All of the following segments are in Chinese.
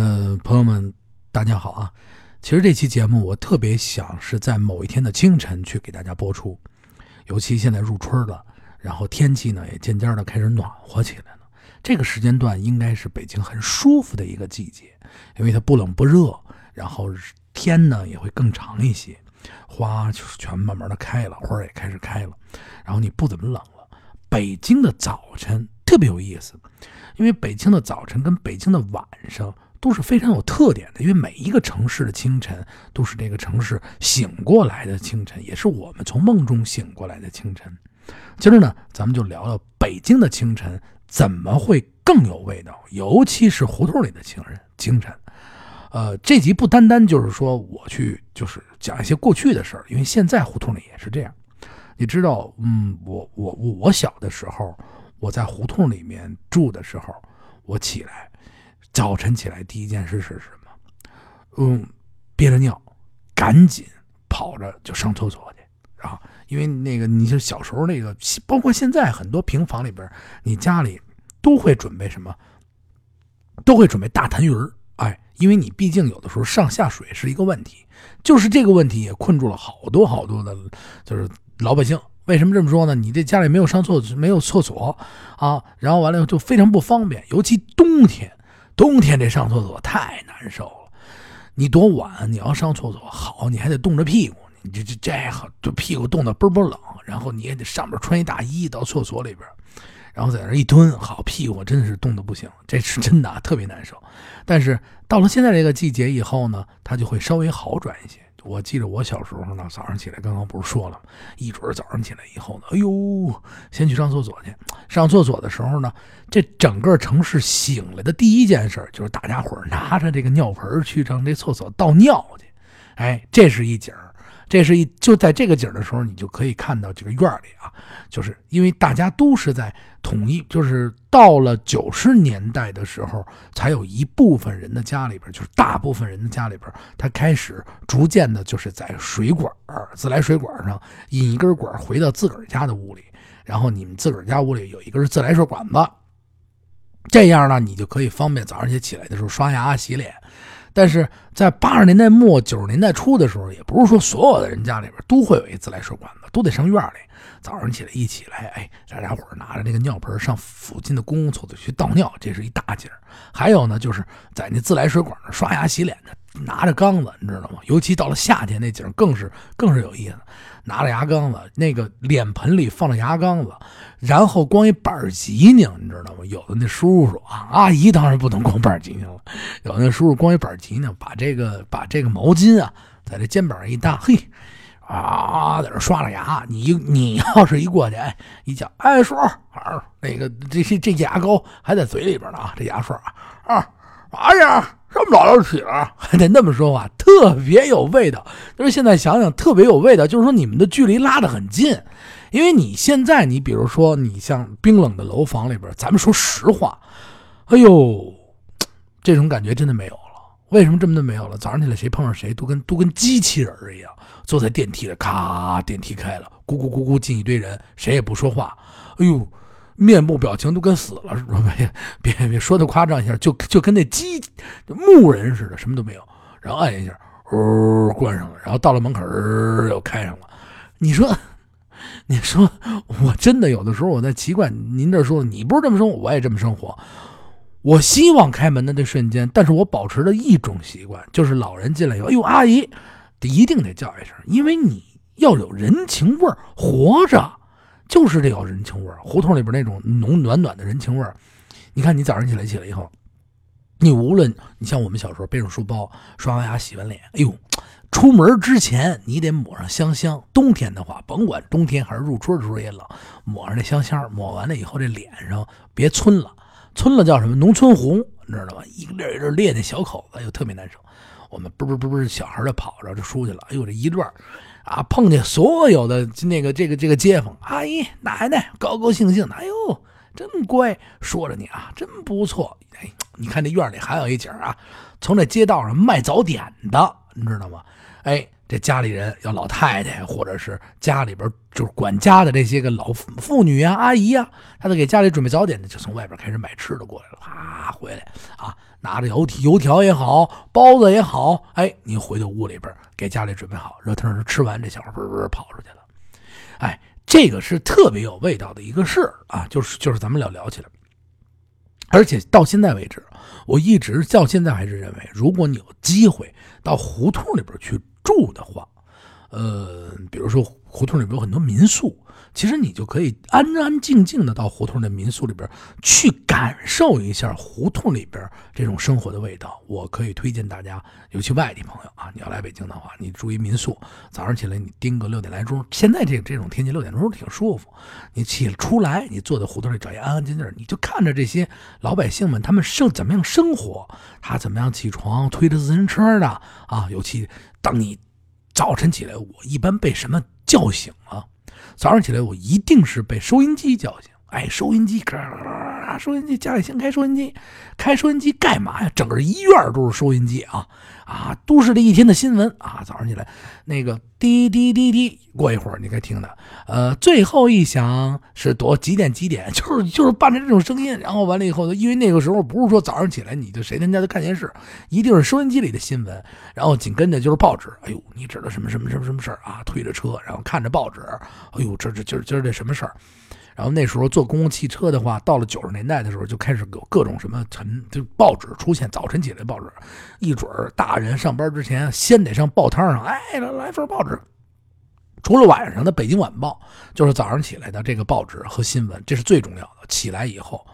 呃，朋友们，大家好啊！其实这期节目我特别想是在某一天的清晨去给大家播出，尤其现在入春了，然后天气呢也渐渐的开始暖和起来了。这个时间段应该是北京很舒服的一个季节，因为它不冷不热，然后天呢也会更长一些，花就是全慢慢的开了，花也开始开了，然后你不怎么冷了。北京的早晨特别有意思，因为北京的早晨跟北京的晚上。都是非常有特点的，因为每一个城市的清晨都是这个城市醒过来的清晨，也是我们从梦中醒过来的清晨。今儿呢，咱们就聊聊北京的清晨怎么会更有味道，尤其是胡同里的清晨。清晨，呃，这集不单单就是说我去就是讲一些过去的事儿，因为现在胡同里也是这样。你知道，嗯，我我我我小的时候，我在胡同里面住的时候，我起来。早晨起来第一件事是什么？嗯，憋着尿，赶紧跑着就上厕所去啊！因为那个你是小时候那个，包括现在很多平房里边，你家里都会准备什么？都会准备大痰盂哎，因为你毕竟有的时候上下水是一个问题，就是这个问题也困住了好多好多的，就是老百姓。为什么这么说呢？你这家里没有上厕所，没有厕所啊，然后完了以后就非常不方便，尤其冬天。冬天这上厕所太难受了，你多晚你要上厕所好，你还得冻着屁股，你这这这好，就屁股冻得嘣嘣冷，然后你也得上面穿一大衣到厕所里边，然后在那一蹲，好屁股真是冻得不行，这是真的特别难受。但是到了现在这个季节以后呢，它就会稍微好转一些。我记得我小时候呢，早上起来刚刚不是说了吗，一准早上起来以后呢，哎呦，先去上厕所去。上厕所的时候呢，这整个城市醒来的第一件事就是大家伙拿着这个尿盆去上这厕所倒尿去。哎，这是一景。这是一就在这个景的时候，你就可以看到这个院里啊，就是因为大家都是在统一，就是到了九十年代的时候，才有一部分人的家里边，就是大部分人的家里边，他开始逐渐的，就是在水管自来水管上引一根管回到自个儿家的屋里，然后你们自个儿家屋里有一根自来水管子，这样呢，你就可以方便早上起起来的时候刷牙洗脸。但是在八十年代末九十年代初的时候，也不是说所有的人家里边都会有一自来水管子，都得上院里。早上起来一起来，哎，大家伙拿着那个尿盆上附近的公共厕所去倒尿，这是一大景还有呢，就是在那自来水管上刷牙洗脸的，拿着缸子，你知道吗？尤其到了夏天，那景更是更是有意思。拿着牙缸子，那个脸盆里放着牙缸子，然后光一板儿吉拧，你知道吗？有的那叔叔啊，阿姨当然不能光板儿吉拧了，有的那叔叔光一板儿吉拧，把这个把这个毛巾啊，在这肩膀上一搭，嘿，啊，在这刷着牙。你你要是一过去，哎，一叫，哎，叔，那个这这这牙膏还在嘴里边呢啊，这牙刷啊，啊，哎呀。这么早就起了，还得那么说话，特别有味道。就是现在想想，特别有味道。就是说，你们的距离拉得很近，因为你现在，你比如说，你像冰冷的楼房里边，咱们说实话，哎呦，这种感觉真的没有了。为什么这么的没有了？早上起来谁碰上谁都跟都跟机器人一样，坐在电梯里，咔，电梯开了，咕咕咕咕进一堆人，谁也不说话。哎呦。面部表情都跟死了似的，别别别说的夸张一下，就就跟那鸡木人似的，什么都没有。然后按一下，呜，关上了。然后到了门口又开上了。你说，你说，我真的有的时候我在奇怪，您这说你不是这么生活，我也这么生活。我希望开门的那瞬间，但是我保持了一种习惯，就是老人进来以后，哎呦，阿姨，一定得叫一声，因为你要有人情味儿，活着。就是这有人情味儿，胡同里边那种浓暖暖的人情味儿。你看，你早上起来起来以后，你无论你像我们小时候背上书包，刷完牙洗完脸，哎呦，出门之前你得抹上香香。冬天的话，甭管冬天还是入春的时候也冷，抹上那香香，抹完了以后这脸上别皴了，皴了叫什么？农村红，你知道吧？一个粒一个裂那小口子又特别难受。我们不不不不，小孩就跑着就出去了，哎呦这一段。啊，碰见所有的那个这个这个街坊阿姨奶奶，高高兴兴的，哎呦，真乖，说着你啊，真不错。哎，你看这院里还有一景啊，从这街道上卖早点的，你知道吗？哎，这家里人要老太太，或者是家里边就是管家的这些个老妇女啊、阿姨啊，他都给家里准备早点的，就从外边开始买吃的过来了。啊，回来啊，拿着油油条也好，包子也好，哎，你回到屋里边给家里准备好，热腾腾吃完，这小孩嘣嘣跑出去了。哎，这个是特别有味道的一个事儿啊，就是就是咱们聊聊起来。而且到现在为止，我一直到现在还是认为，如果你有机会到胡同里边去住的话，呃，比如说胡同里边有很多民宿。其实你就可以安安静静的到胡同的民宿里边去感受一下胡同里边这种生活的味道。我可以推荐大家，尤其外地朋友啊，你要来北京的话，你住一民宿，早上起来你盯个六点来钟，现在这这种天气六点钟挺舒服。你起出来，你坐在胡同里找一安安静静，你就看着这些老百姓们他们生怎么样生活，他怎么样起床，推着自行车的啊。尤其当你早晨起来，我一般被什么叫醒了？早上起来，我一定是被收音机叫醒。哎，收音机，收音机，家里先开收音机，开收音机干嘛呀？整个医院都是收音机啊啊！都市的一天的新闻啊，早上起来那个滴滴滴滴，过一会儿你该听的，呃，最后一响是多几点几点，就是就是伴着这种声音，然后完了以后，因为那个时候不是说早上起来你就谁他家都看电视，一定是收音机里的新闻，然后紧跟着就是报纸。哎呦，你知道什么什么什么什么事儿啊？推着车，然后看着报纸，哎呦，这这今儿今儿这什么事儿？然后那时候坐公共汽车的话，到了九十年代的时候，就开始有各种什么晨就报纸出现。早晨起来报纸，一准儿大人上班之前先得上报摊上，哎，来来份报纸。除了晚上的《北京晚报》，就是早上起来的这个报纸和新闻，这是最重要的。起来以后，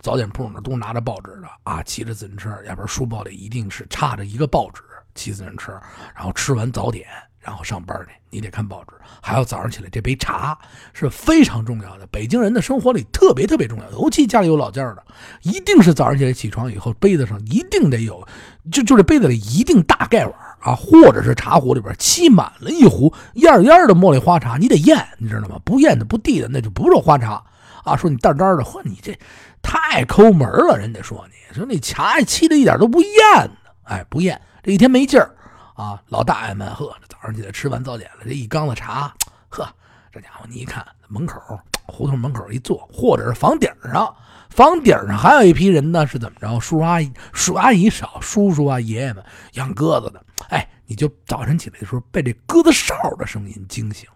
早点铺那都拿着报纸的啊，骑着自行车，要不然书包里一定是插着一个报纸，骑自行车，然后吃完早点。然后上班去，你得看报纸，还有早上起来这杯茶是非常重要的。北京人的生活里特别特别重要，尤其家里有老件的，一定是早上起来起床以后，杯子上一定得有，就就这杯子里一定大盖碗啊，或者是茶壶里边沏满了一壶艳艳的茉莉花茶，你得咽，你知道吗？不咽的不递的那就不是花茶啊。说你淡淡的，嚯，你这太抠门了，人家说你说那茶沏的一点都不艳呢，哎，不艳，这一天没劲儿。啊，老大爷们，呵，早上起来吃完早点了，这一缸子茶，呵，这家伙你一看，门口胡同门口一坐，或者是房顶上，房顶上还有一批人呢，是怎么着？叔叔阿姨，叔阿姨少，叔叔啊爷爷们养鸽子的，哎，你就早晨起来的时候被这鸽子哨的声音惊醒，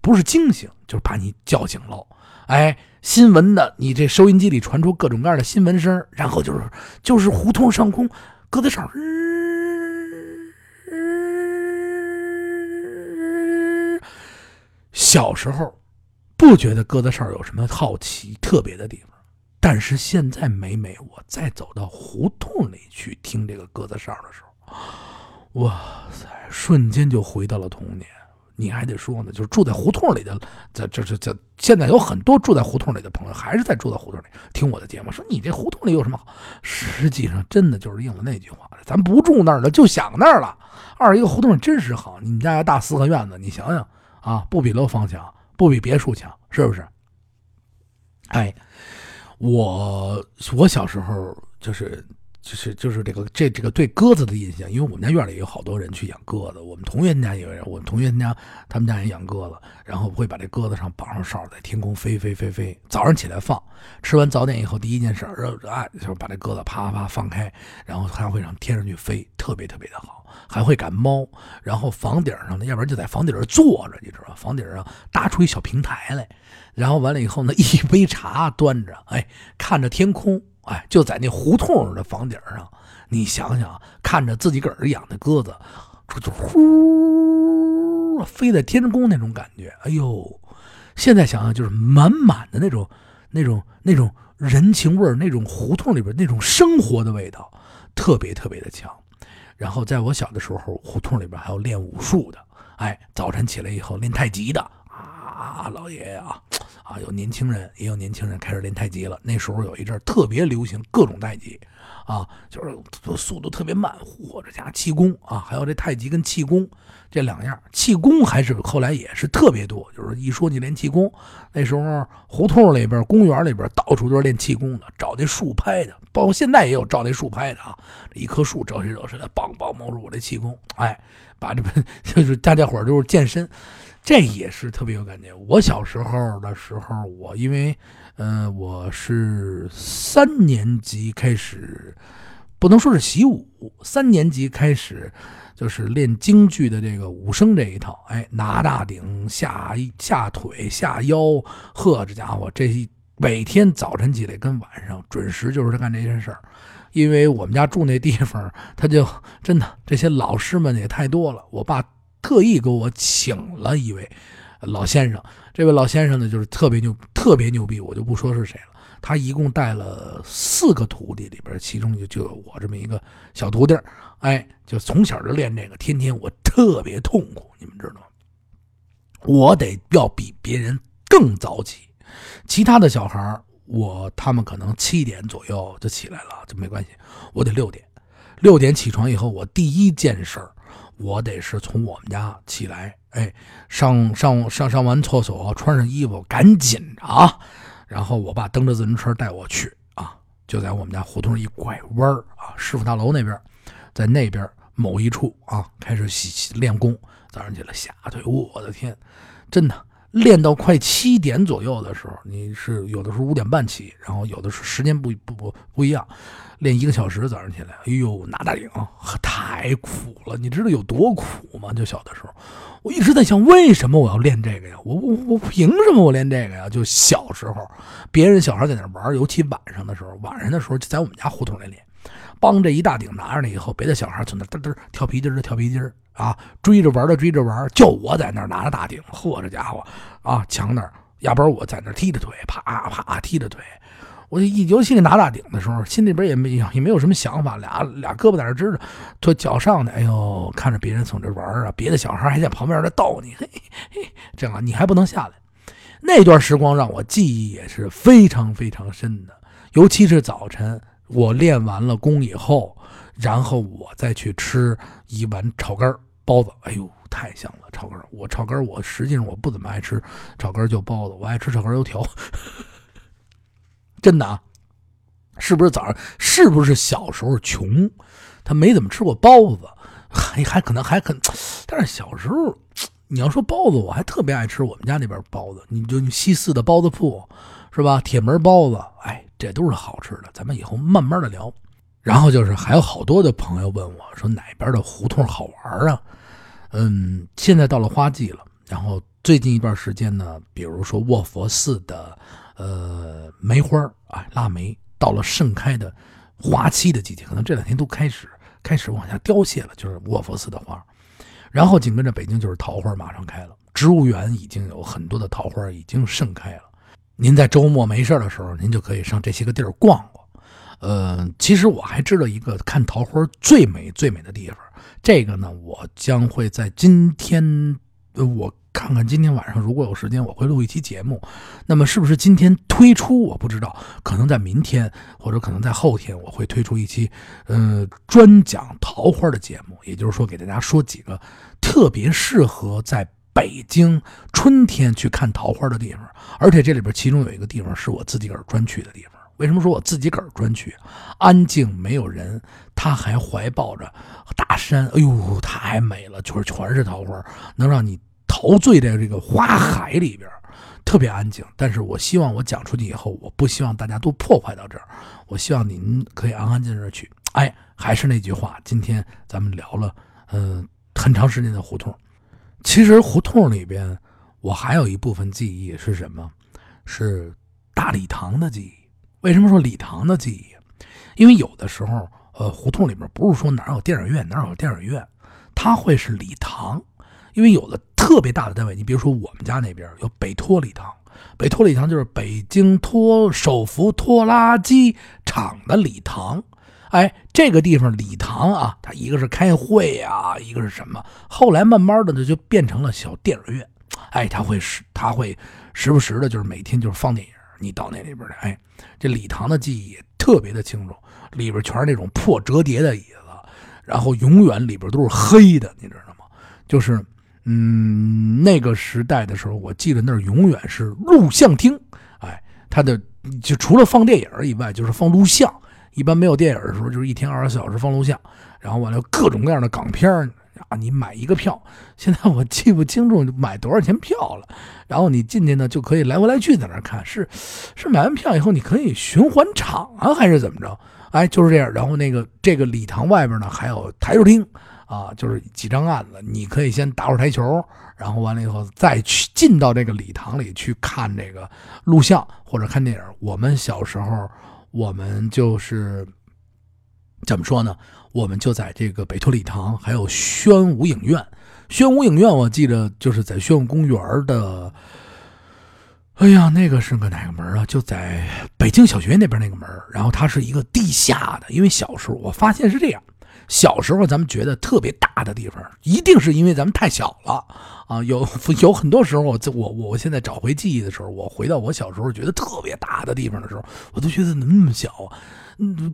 不是惊醒，就是把你叫醒喽。哎，新闻的，你这收音机里传出各种各样的新闻声，然后就是就是胡同上空鸽子哨。小时候，不觉得鸽子哨有什么好奇特别的地方，但是现在每每我再走到胡同里去听这个鸽子哨的时候，哇塞，瞬间就回到了童年。你还得说呢，就是住在胡同里的，这这这这，现在有很多住在胡同里的朋友还是在住在胡同里听我的节目，说你这胡同里有什么好？实际上，真的就是应了那句话咱不住那儿了，就想那儿了。二一个胡同真是好，你们家要大四合院子，你想想。啊，不比楼房强，不比别墅强，是不是？哎，我我小时候就是就是就是这个这这个对鸽子的印象，因为我们家院里有好多人去养鸽子，我们同学家也有人，我们同学家他们家也养鸽子，然后会把这鸽子上绑上哨，在天空飞飞飞飞。早上起来放，吃完早点以后，第一件事儿，哎，就是把这鸽子啪啪啪放开，然后它会让天上去飞，特别特别的好。还会赶猫，然后房顶上呢，要不然就在房顶上坐着，你知道房顶上搭出一小平台来，然后完了以后呢，一杯茶端着，哎，看着天空，哎，就在那胡同的房顶上，你想想，看着自己个儿养的鸽子，就呼飞在天空那种感觉，哎呦，现在想想就是满满的那种、那种、那种人情味儿，那种胡同里边那种生活的味道，特别特别的强。然后在我小的时候，胡同里边还有练武术的，哎，早晨起来以后练太极的啊，老爷爷啊，啊，有年轻人也有年轻人开始练太极了。那时候有一阵特别流行各种太极，啊，就是速度特别慢，或者加气功啊，还有这太极跟气功这两样，气功还是后来也是特别多，就是一说你练气功，那时候胡同里边、公园里边到处都是练气功的，找那树拍的。包括现在也有照那树拍的啊，一棵树照谁惹谁的，梆梆冒出我这气功，哎，把这 就是大家伙都是健身，这也是特别有感觉。我小时候的时候，我因为，呃，我是三年级开始不能说是习武，三年级开始就是练京剧的这个武生这一套。哎，拿大顶下下腿下腰，呵，这家伙这每天早晨起来跟晚上准时就是干这件事儿。因为我们家住那地方，他就真的这些老师们也太多了。我爸特意给我请了一位老先生，这位老先生呢就是特别牛，特别牛逼，我就不说是谁了。他一共带了四个徒弟，里边其中就就有我这么一个小徒弟哎，就从小就练这个，天天我特别痛苦，你们知道吗？我得要比别人更早起，其他的小孩我他们可能七点左右就起来了，就没关系，我得六点，六点起床以后，我第一件事我得是从我们家起来，哎，上上上上完厕所，穿上衣服，赶紧啊。然后我爸蹬着自行车带我去啊，就在我们家胡同一拐弯啊，师傅大楼那边，在那边某一处啊，开始洗练功。早上起来下腿，我的天，真的练到快七点左右的时候，你是有的时候五点半起，然后有的是时间不不不不一样，练一个小时。早上起来，哎呦，拿大顶，太苦了，你知道有多苦吗？就小的时候。我一直在想，为什么我要练这个呀？我我我凭什么我练这个呀？就小时候，别人小孩在那玩，尤其晚上的时候，晚上的时候就在我们家胡同里练。帮这一大顶拿着了以后，别的小孩从那嘚嘚跳皮筋的跳皮筋啊，追着玩的追着玩，就我在那拿着大顶，嚯，这家伙啊，墙那儿，要不然我在那踢着腿，啪啪踢着腿。我一尤其是拿大顶的时候，心里边也没也没有什么想法，俩俩胳膊在那支着，做脚上的，哎呦，看着别人从这玩啊，别的小孩还在旁边在逗你，嘿嘿，这样你还不能下来。那段时光让我记忆也是非常非常深的，尤其是早晨我练完了功以后，然后我再去吃一碗炒肝包子，哎呦，太香了！炒肝我炒肝我实际上我不怎么爱吃炒肝就包子，我爱吃炒肝油条。真的啊，是不是早上？是不是小时候穷，他没怎么吃过包子，还还可能还可，但是小时候，你要说包子，我还特别爱吃我们家那边包子。你就西四的包子铺，是吧？铁门包子，哎，这都是好吃的。咱们以后慢慢的聊。然后就是还有好多的朋友问我说哪边的胡同好玩啊？嗯，现在到了花季了，然后最近一段时间呢，比如说卧佛寺的。呃，梅花啊，腊梅到了盛开的花期的季节，可能这两天都开始开始往下凋谢了，就是卧佛寺的花。然后紧跟着北京就是桃花马上开了，植物园已经有很多的桃花已经盛开了。您在周末没事的时候，您就可以上这些个地儿逛逛。呃，其实我还知道一个看桃花最美最美的地方，这个呢，我将会在今天，我。看看今天晚上如果有时间，我会录一期节目。那么是不是今天推出？我不知道，可能在明天或者可能在后天，我会推出一期，呃，专讲桃花的节目。也就是说，给大家说几个特别适合在北京春天去看桃花的地方。而且这里边其中有一个地方是我自己个儿专去的地方。为什么说我自己个儿专去？安静，没有人，他还怀抱着大山，哎呦，太美了，就是全是桃花，能让你。陶醉在这个花海里边，特别安静。但是我希望我讲出去以后，我不希望大家都破坏到这儿。我希望您可以安安静静去。哎，还是那句话，今天咱们聊了，嗯，很长时间的胡同。其实胡同里边，我还有一部分记忆是什么？是大礼堂的记忆。为什么说礼堂的记忆？因为有的时候，呃，胡同里边不是说哪有电影院哪有电影院，它会是礼堂。因为有的特别大的单位，你比如说我们家那边有北拖礼堂，北拖礼堂就是北京拖手扶拖拉机厂的礼堂。哎，这个地方礼堂啊，它一个是开会啊，一个是什么？后来慢慢的呢，就变成了小电影院。哎，他会时他会时不时的，就是每天就是放电影。你到那里边来，哎，这礼堂的记忆特别的清楚，里边全是那种破折叠的椅子，然后永远里边都是黑的，你知道吗？就是。嗯，那个时代的时候，我记得那永远是录像厅。哎，它的就除了放电影以外，就是放录像。一般没有电影的时候，就是一天二十四小时放录像。然后完了，各种各样的港片啊，你买一个票，现在我记不清楚买多少钱票了。然后你进去呢，就可以来回来去在那看。是是买完票以后，你可以循环场啊，还是怎么着？哎，就是这样。然后那个这个礼堂外边呢还有台球厅啊，就是几张案子，你可以先打会台球，然后完了以后再去进到这个礼堂里去看这个录像或者看电影。我们小时候，我们就是怎么说呢？我们就在这个北托礼堂，还有宣武影院。宣武影院，我记得就是在宣武公园的。哎呀，那个是个哪个门啊？就在北京小学那边那个门。然后它是一个地下的，因为小时候我发现是这样：小时候咱们觉得特别大的地方，一定是因为咱们太小了啊。有 有很多时候，我我我现在找回记忆的时候，我回到我小时候觉得特别大的地方的时候，我都觉得那么小？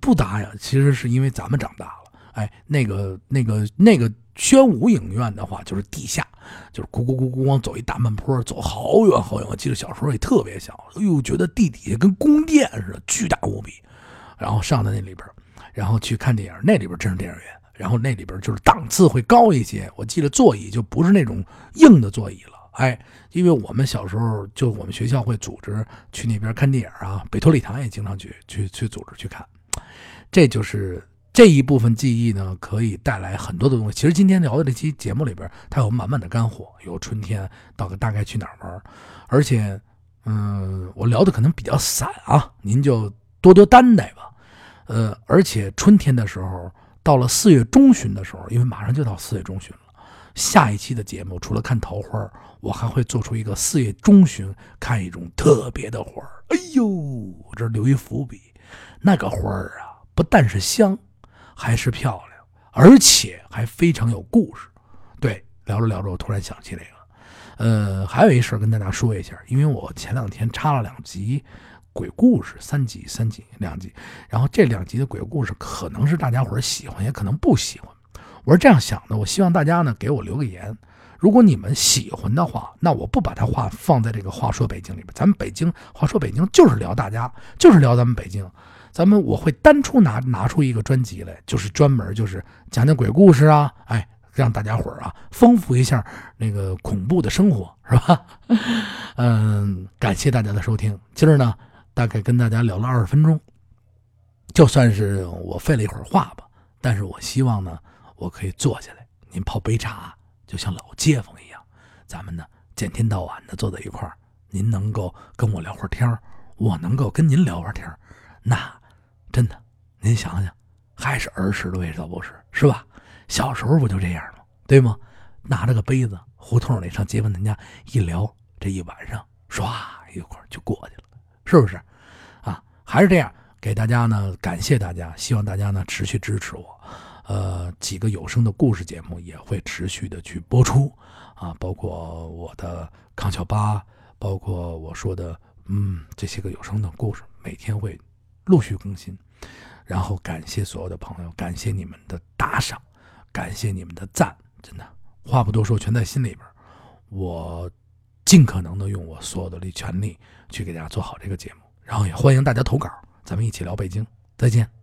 不大呀。其实是因为咱们长大了。哎，那个、那个、那个宣武影院的话，就是地下，就是咕咕咕咕往走一大慢坡，走好远好远。我记得小时候也特别小，哎呦，觉得地底下跟宫殿似的，巨大无比。然后上到那里边，然后去看电影，那里边真是电影院。然后那里边就是档次会高一些。我记得座椅就不是那种硬的座椅了，哎，因为我们小时候就我们学校会组织去那边看电影啊，北托礼堂也经常去去去组织去看，这就是。这一部分记忆呢，可以带来很多的东西。其实今天聊的这期节目里边，它有满满的干货，有春天到大概去哪儿玩，而且，嗯，我聊的可能比较散啊，您就多多担待吧。呃，而且春天的时候，到了四月中旬的时候，因为马上就到四月中旬了，下一期的节目除了看桃花，我还会做出一个四月中旬看一种特别的花哎呦，我这留一伏笔，那个花儿啊，不但是香。还是漂亮，而且还非常有故事。对，聊着聊着，我突然想起这个，呃，还有一事跟大家说一下，因为我前两天插了两集鬼故事，三集，三集，两集，然后这两集的鬼故事可能是大家伙喜欢，也可能不喜欢。我是这样想的，我希望大家呢给我留个言，如果你们喜欢的话，那我不把它话放在这个话说北京里边，咱们北京话说北京就是聊大家，就是聊咱们北京。咱们我会单出拿拿出一个专辑来，就是专门就是讲讲鬼故事啊，哎，让大家伙啊丰富一下那个恐怖的生活，是吧？嗯，感谢大家的收听。今儿呢，大概跟大家聊了二十分钟，就算是我费了一会儿话吧。但是我希望呢，我可以坐下来，您泡杯茶，就像老街坊一样，咱们呢见天到晚的坐在一块儿，您能够跟我聊会儿天儿我能够跟您聊会儿天儿那。真的，您想想，还是儿时的味道不是？是吧？小时候不就这样吗？对吗？拿着个杯子，胡同里上街坊人家一聊，这一晚上唰一会儿就过去了，是不是？还是这样，给大家呢，感谢大家，希望大家呢持续支持我。呃，几个有声的故事节目也会持续的去播出啊，包括我的康小八，包括我说的嗯这些个有声的故事，每天会。陆续更新，然后感谢所有的朋友，感谢你们的打赏，感谢你们的赞，真的话不多说，全在心里边。我尽可能的用我所有的力全力去给大家做好这个节目，然后也欢迎大家投稿，咱们一起聊北京，再见。